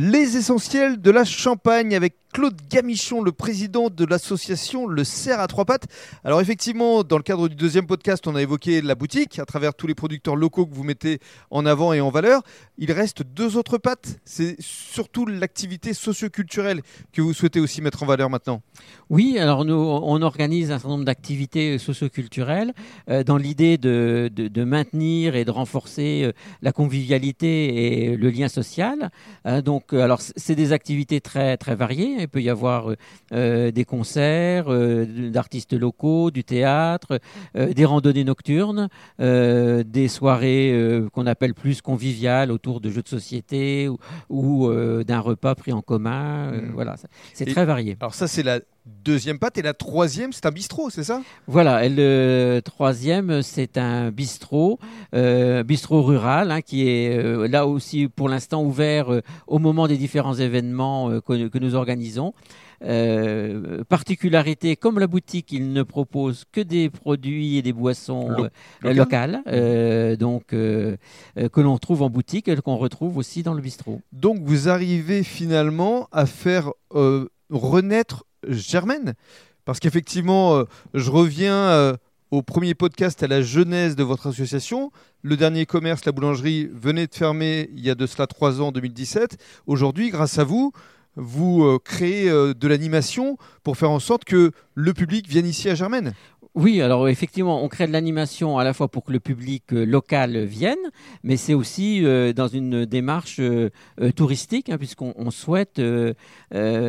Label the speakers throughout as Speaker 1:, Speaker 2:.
Speaker 1: Les essentiels de la Champagne avec Claude Gamichon, le président de l'association Le Cerf à trois pattes. Alors effectivement, dans le cadre du deuxième podcast, on a évoqué la boutique à travers tous les producteurs locaux que vous mettez en avant et en valeur. Il reste deux autres pattes. C'est surtout l'activité socioculturelle que vous souhaitez aussi mettre en valeur maintenant.
Speaker 2: Oui, alors nous, on organise un certain nombre d'activités socioculturelles euh, dans l'idée de, de, maintenir et de renforcer euh, la convivialité et le lien social. Euh, donc, euh, alors c'est des activités très très variées. Il peut y avoir euh, des concerts d'artistes locaux, du théâtre, des randonnées nocturnes, des soirées qu'on appelle plus conviviales autour de jeux de société ou, ou d'un repas pris en commun. Mmh. Voilà, c'est très varié.
Speaker 1: Alors ça, c'est la deuxième pâte et la troisième, c'est un bistrot, c'est ça?
Speaker 2: Voilà, et le troisième, c'est un bistrot, euh, bistrot rural, hein, qui est euh, là aussi pour l'instant ouvert euh, au moment des différents événements euh, que, que, nous organisons. Particularité, comme la boutique, il ne propose que des produits et des boissons Lo local. locales, donc que l'on trouve en boutique et qu'on retrouve aussi dans le bistrot.
Speaker 1: Donc vous arrivez finalement à faire renaître Germaine Parce qu'effectivement, euh, je reviens euh, au premier podcast à la genèse de votre association. Le dernier commerce, la boulangerie, venait de fermer il y a de cela trois ans, en 2017. Aujourd'hui, grâce à vous, vous euh, créez de l'animation pour faire en sorte que le public vienne ici à Germaine.
Speaker 2: Oui, alors effectivement, on crée de l'animation à la fois pour que le public euh, local vienne, mais c'est aussi euh, dans une démarche euh, touristique, hein, puisqu'on on souhaite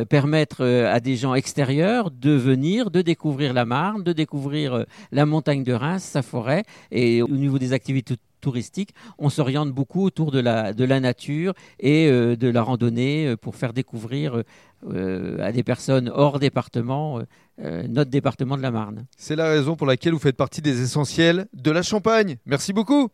Speaker 2: permettre à des gens extérieurs de venir, de découvrir la Marne, de découvrir la montagne de Reims, sa forêt, et au niveau des activités touristique, on s'oriente beaucoup autour de la, nature et euh, de la randonnée pour faire découvrir euh, à des personnes hors département euh, notre département de la Marne.
Speaker 1: C'est la raison pour laquelle vous faites partie des essentiels de la Champagne. Merci beaucoup.